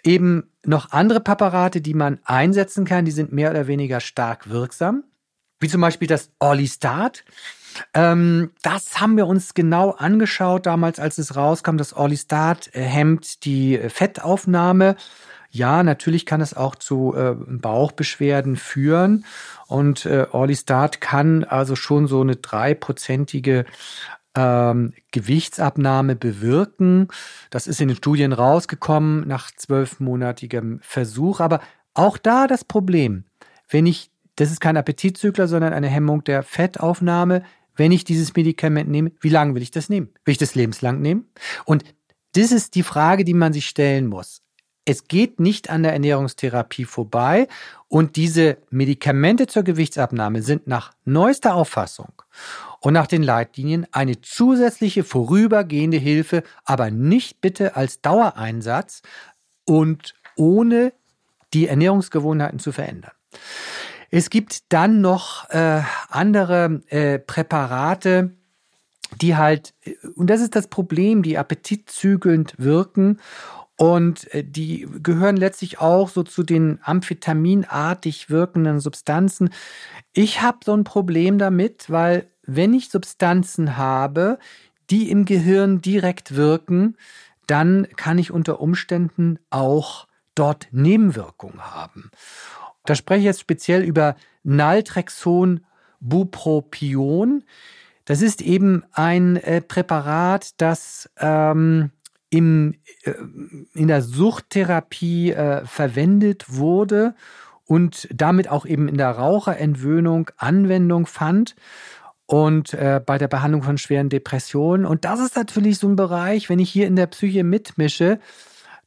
eben noch andere Präparate, die man einsetzen kann, die sind mehr oder weniger stark wirksam, wie zum Beispiel das Orlistat. Ähm, das haben wir uns genau angeschaut damals, als es rauskam. Das Orlistat äh, hemmt die äh, Fettaufnahme. Ja, natürlich kann es auch zu äh, Bauchbeschwerden führen. Und äh, Orlistat kann also schon so eine dreiprozentige ähm, Gewichtsabnahme bewirken. Das ist in den Studien rausgekommen nach zwölfmonatigem Versuch. Aber auch da das Problem, wenn ich, das ist kein Appetitzügler, sondern eine Hemmung der Fettaufnahme, wenn ich dieses Medikament nehme, wie lange will ich das nehmen? Will ich das lebenslang nehmen? Und das ist die Frage, die man sich stellen muss. Es geht nicht an der Ernährungstherapie vorbei und diese Medikamente zur Gewichtsabnahme sind nach neuester Auffassung und nach den Leitlinien eine zusätzliche vorübergehende Hilfe, aber nicht bitte als Dauereinsatz und ohne die Ernährungsgewohnheiten zu verändern. Es gibt dann noch äh, andere äh, Präparate, die halt, äh, und das ist das Problem, die appetitzügelnd wirken und äh, die gehören letztlich auch so zu den amphetaminartig wirkenden Substanzen. Ich habe so ein Problem damit, weil wenn ich Substanzen habe, die im Gehirn direkt wirken, dann kann ich unter Umständen auch dort Nebenwirkungen haben. Da spreche ich jetzt speziell über Naltrexon Bupropion. Das ist eben ein äh, Präparat, das ähm, im, äh, in der Suchttherapie äh, verwendet wurde und damit auch eben in der Raucherentwöhnung Anwendung fand und äh, bei der Behandlung von schweren Depressionen. Und das ist natürlich so ein Bereich, wenn ich hier in der Psyche mitmische,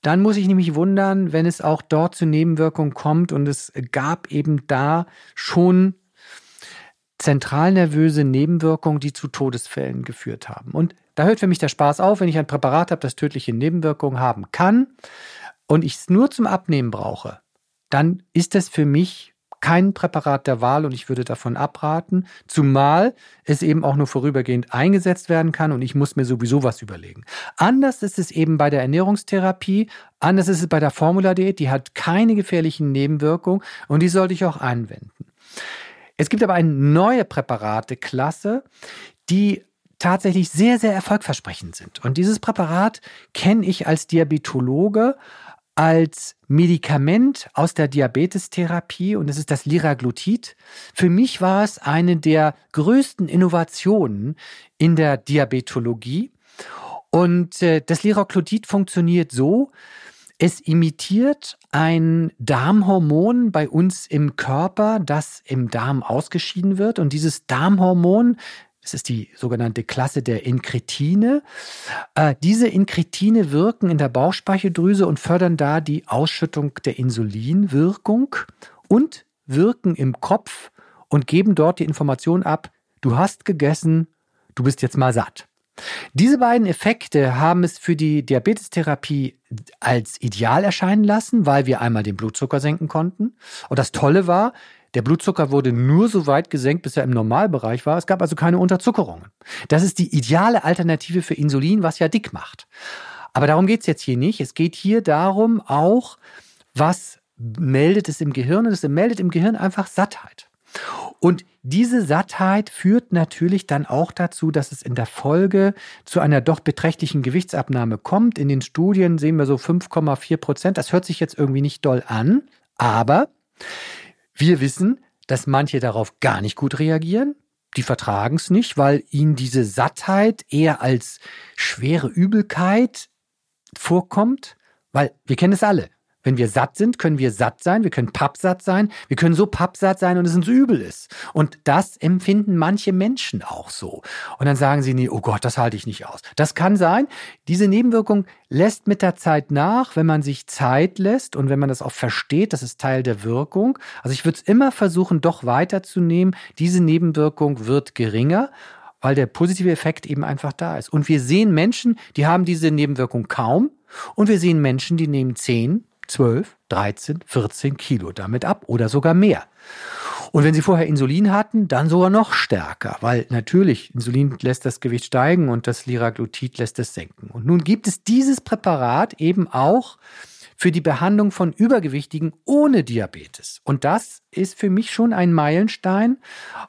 dann muss ich nämlich wundern, wenn es auch dort zu Nebenwirkungen kommt und es gab eben da schon zentralnervöse Nebenwirkungen, die zu Todesfällen geführt haben. Und da hört für mich der Spaß auf, wenn ich ein Präparat habe, das tödliche Nebenwirkungen haben kann und ich es nur zum Abnehmen brauche, dann ist das für mich kein Präparat der Wahl und ich würde davon abraten, zumal es eben auch nur vorübergehend eingesetzt werden kann und ich muss mir sowieso was überlegen. Anders ist es eben bei der Ernährungstherapie, anders ist es bei der Formula-Diät, die hat keine gefährlichen Nebenwirkungen und die sollte ich auch anwenden. Es gibt aber eine neue Präparateklasse, die tatsächlich sehr, sehr erfolgversprechend sind. Und dieses Präparat kenne ich als Diabetologe als Medikament aus der Diabetestherapie und es ist das Liraglutid. Für mich war es eine der größten Innovationen in der Diabetologie. Und äh, das Liraglutid funktioniert so, es imitiert ein Darmhormon bei uns im Körper, das im Darm ausgeschieden wird. Und dieses Darmhormon das ist die sogenannte Klasse der Inkretine. Äh, diese Inkretine wirken in der Bauchspeicheldrüse und fördern da die Ausschüttung der Insulinwirkung und wirken im Kopf und geben dort die Information ab, du hast gegessen, du bist jetzt mal satt. Diese beiden Effekte haben es für die Diabetestherapie als ideal erscheinen lassen, weil wir einmal den Blutzucker senken konnten. Und das Tolle war, der Blutzucker wurde nur so weit gesenkt, bis er im Normalbereich war. Es gab also keine Unterzuckerungen. Das ist die ideale Alternative für Insulin, was ja dick macht. Aber darum geht es jetzt hier nicht. Es geht hier darum auch, was meldet es im Gehirn? Und es meldet im Gehirn einfach Sattheit. Und diese Sattheit führt natürlich dann auch dazu, dass es in der Folge zu einer doch beträchtlichen Gewichtsabnahme kommt. In den Studien sehen wir so 5,4 Prozent. Das hört sich jetzt irgendwie nicht doll an, aber wir wissen, dass manche darauf gar nicht gut reagieren. Die vertragen es nicht, weil ihnen diese Sattheit eher als schwere Übelkeit vorkommt, Weil wir kennen es alle. Wenn wir satt sind, können wir satt sein, wir können pappsatt sein, wir können so pappsatt sein und es uns übel ist. Und das empfinden manche Menschen auch so. Und dann sagen sie, nee, oh Gott, das halte ich nicht aus. Das kann sein. Diese Nebenwirkung lässt mit der Zeit nach, wenn man sich Zeit lässt und wenn man das auch versteht, das ist Teil der Wirkung. Also ich würde es immer versuchen, doch weiterzunehmen. Diese Nebenwirkung wird geringer weil der positive Effekt eben einfach da ist. Und wir sehen Menschen, die haben diese Nebenwirkung kaum. Und wir sehen Menschen, die nehmen 10, 12, 13, 14 Kilo damit ab oder sogar mehr. Und wenn Sie vorher Insulin hatten, dann sogar noch stärker, weil natürlich Insulin lässt das Gewicht steigen und das Liraglutid lässt es senken. Und nun gibt es dieses Präparat eben auch für die Behandlung von Übergewichtigen ohne Diabetes. Und das ist für mich schon ein Meilenstein.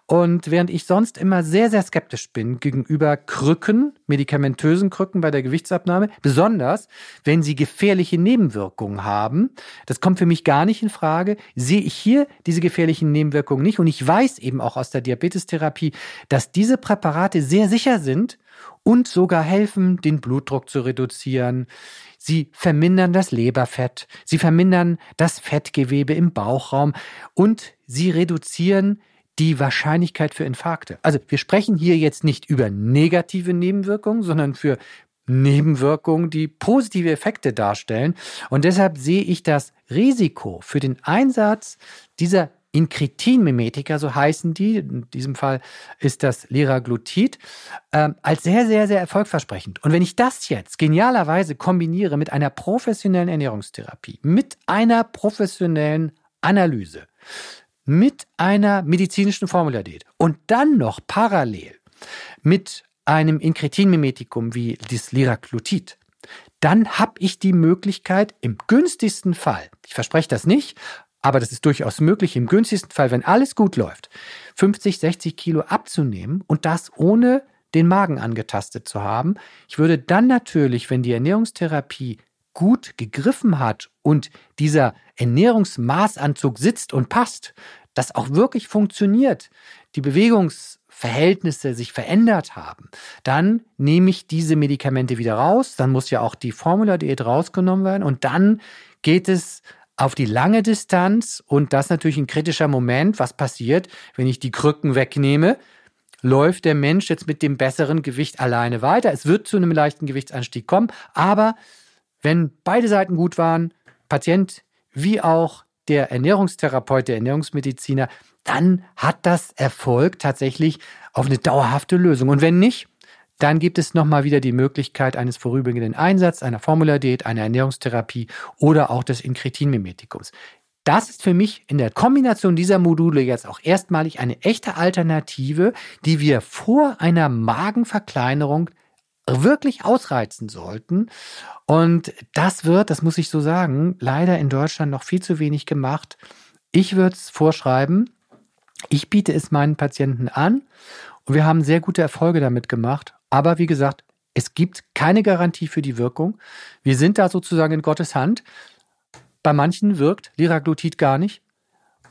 Und während ich sonst immer sehr, sehr skeptisch bin gegenüber Krücken, medikamentösen Krücken bei der Gewichtsabnahme, besonders wenn sie gefährliche Nebenwirkungen haben, das kommt für mich gar nicht in Frage, sehe ich hier diese gefährlichen Nebenwirkungen nicht. Und ich weiß eben auch aus der Diabetestherapie, dass diese Präparate sehr sicher sind und sogar helfen, den Blutdruck zu reduzieren. Sie vermindern das Leberfett, sie vermindern das Fettgewebe im Bauchraum und sie reduzieren die Wahrscheinlichkeit für Infarkte. Also wir sprechen hier jetzt nicht über negative Nebenwirkungen, sondern für Nebenwirkungen, die positive Effekte darstellen. Und deshalb sehe ich das Risiko für den Einsatz dieser Inkretinmimetika, so heißen die, in diesem Fall ist das Liraglutid, äh, als sehr, sehr, sehr erfolgversprechend. Und wenn ich das jetzt genialerweise kombiniere mit einer professionellen Ernährungstherapie, mit einer professionellen Analyse, mit einer medizinischen Formuladiät und dann noch parallel mit einem Inkretinmimetikum wie das Liraglutid, dann habe ich die Möglichkeit, im günstigsten Fall, ich verspreche das nicht, aber das ist durchaus möglich, im günstigsten Fall, wenn alles gut läuft, 50, 60 Kilo abzunehmen und das ohne den Magen angetastet zu haben. Ich würde dann natürlich, wenn die Ernährungstherapie gut gegriffen hat und dieser Ernährungsmaßanzug sitzt und passt, das auch wirklich funktioniert, die Bewegungsverhältnisse sich verändert haben, dann nehme ich diese Medikamente wieder raus, dann muss ja auch die Formula-Diät rausgenommen werden und dann geht es auf die lange Distanz und das natürlich ein kritischer Moment. Was passiert, wenn ich die Krücken wegnehme? Läuft der Mensch jetzt mit dem besseren Gewicht alleine weiter? Es wird zu einem leichten Gewichtsanstieg kommen, aber wenn beide Seiten gut waren, Patient wie auch der Ernährungstherapeut, der Ernährungsmediziner, dann hat das Erfolg tatsächlich auf eine dauerhafte Lösung. Und wenn nicht, dann gibt es nochmal wieder die Möglichkeit eines vorübergehenden Einsatzes, einer Formuladiät, einer Ernährungstherapie oder auch des Inkretinmimetikums. Das ist für mich in der Kombination dieser Module jetzt auch erstmalig eine echte Alternative, die wir vor einer Magenverkleinerung wirklich ausreizen sollten. Und das wird, das muss ich so sagen, leider in Deutschland noch viel zu wenig gemacht. Ich würde es vorschreiben. Ich biete es meinen Patienten an und wir haben sehr gute Erfolge damit gemacht. Aber wie gesagt, es gibt keine Garantie für die Wirkung. Wir sind da sozusagen in Gottes Hand. Bei manchen wirkt Liraglutid gar nicht.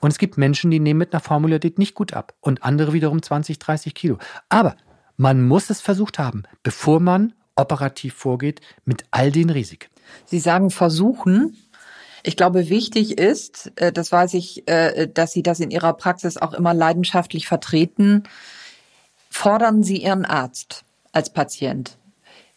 Und es gibt Menschen, die nehmen mit einer Formulatit nicht gut ab. Und andere wiederum 20, 30 Kilo. Aber man muss es versucht haben, bevor man operativ vorgeht mit all den Risiken. Sie sagen versuchen. Ich glaube, wichtig ist, äh, das weiß ich, äh, dass Sie das in Ihrer Praxis auch immer leidenschaftlich vertreten, fordern Sie Ihren Arzt als Patient.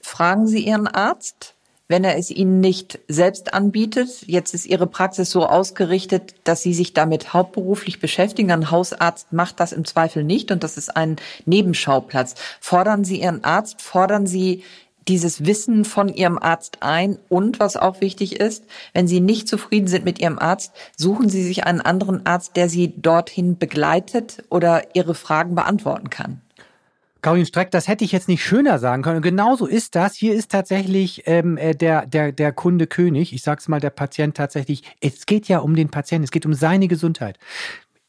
Fragen Sie Ihren Arzt, wenn er es Ihnen nicht selbst anbietet. Jetzt ist Ihre Praxis so ausgerichtet, dass Sie sich damit hauptberuflich beschäftigen. Ein Hausarzt macht das im Zweifel nicht und das ist ein Nebenschauplatz. Fordern Sie Ihren Arzt, fordern Sie dieses Wissen von Ihrem Arzt ein und was auch wichtig ist, wenn Sie nicht zufrieden sind mit Ihrem Arzt, suchen Sie sich einen anderen Arzt, der Sie dorthin begleitet oder Ihre Fragen beantworten kann. Caroline Streck, das hätte ich jetzt nicht schöner sagen können. Genauso ist das. Hier ist tatsächlich ähm, äh, der, der, der Kunde König. Ich sag's mal, der Patient tatsächlich. Es geht ja um den Patienten, es geht um seine Gesundheit.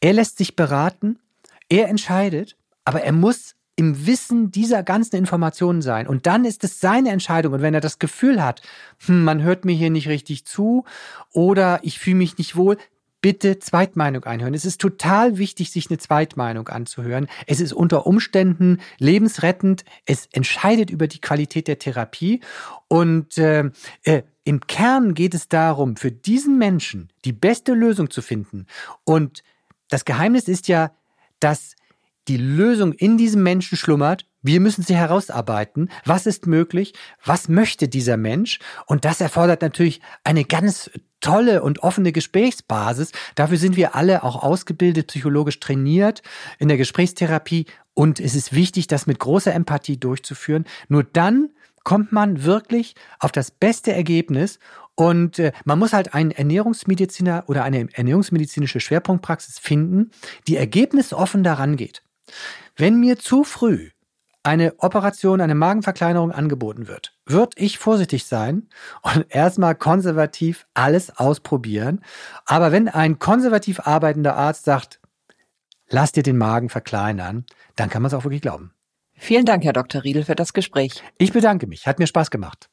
Er lässt sich beraten, er entscheidet, aber er muss im Wissen dieser ganzen Informationen sein. Und dann ist es seine Entscheidung. Und wenn er das Gefühl hat, hm, man hört mir hier nicht richtig zu oder ich fühle mich nicht wohl, bitte Zweitmeinung einhören. Es ist total wichtig, sich eine Zweitmeinung anzuhören. Es ist unter Umständen lebensrettend. Es entscheidet über die Qualität der Therapie. Und äh, äh, im Kern geht es darum, für diesen Menschen die beste Lösung zu finden. Und das Geheimnis ist ja, dass die Lösung in diesem Menschen schlummert. Wir müssen sie herausarbeiten. Was ist möglich? Was möchte dieser Mensch? Und das erfordert natürlich eine ganz tolle und offene Gesprächsbasis. Dafür sind wir alle auch ausgebildet, psychologisch trainiert in der Gesprächstherapie. Und es ist wichtig, das mit großer Empathie durchzuführen. Nur dann kommt man wirklich auf das beste Ergebnis und äh, man muss halt einen Ernährungsmediziner oder eine ernährungsmedizinische Schwerpunktpraxis finden, die ergebnisoffen daran geht. Wenn mir zu früh eine Operation, eine Magenverkleinerung angeboten wird, würde ich vorsichtig sein und erstmal konservativ alles ausprobieren. Aber wenn ein konservativ arbeitender Arzt sagt, lass dir den Magen verkleinern, dann kann man es auch wirklich glauben. Vielen Dank, Herr Dr. Riedel, für das Gespräch. Ich bedanke mich. Hat mir Spaß gemacht.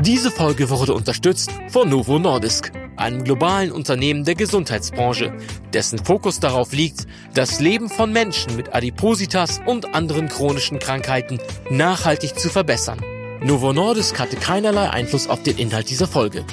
Diese Folge wurde unterstützt von Novo Nordisk, einem globalen Unternehmen der Gesundheitsbranche, dessen Fokus darauf liegt, das Leben von Menschen mit Adipositas und anderen chronischen Krankheiten nachhaltig zu verbessern. Novo Nordisk hatte keinerlei Einfluss auf den Inhalt dieser Folge.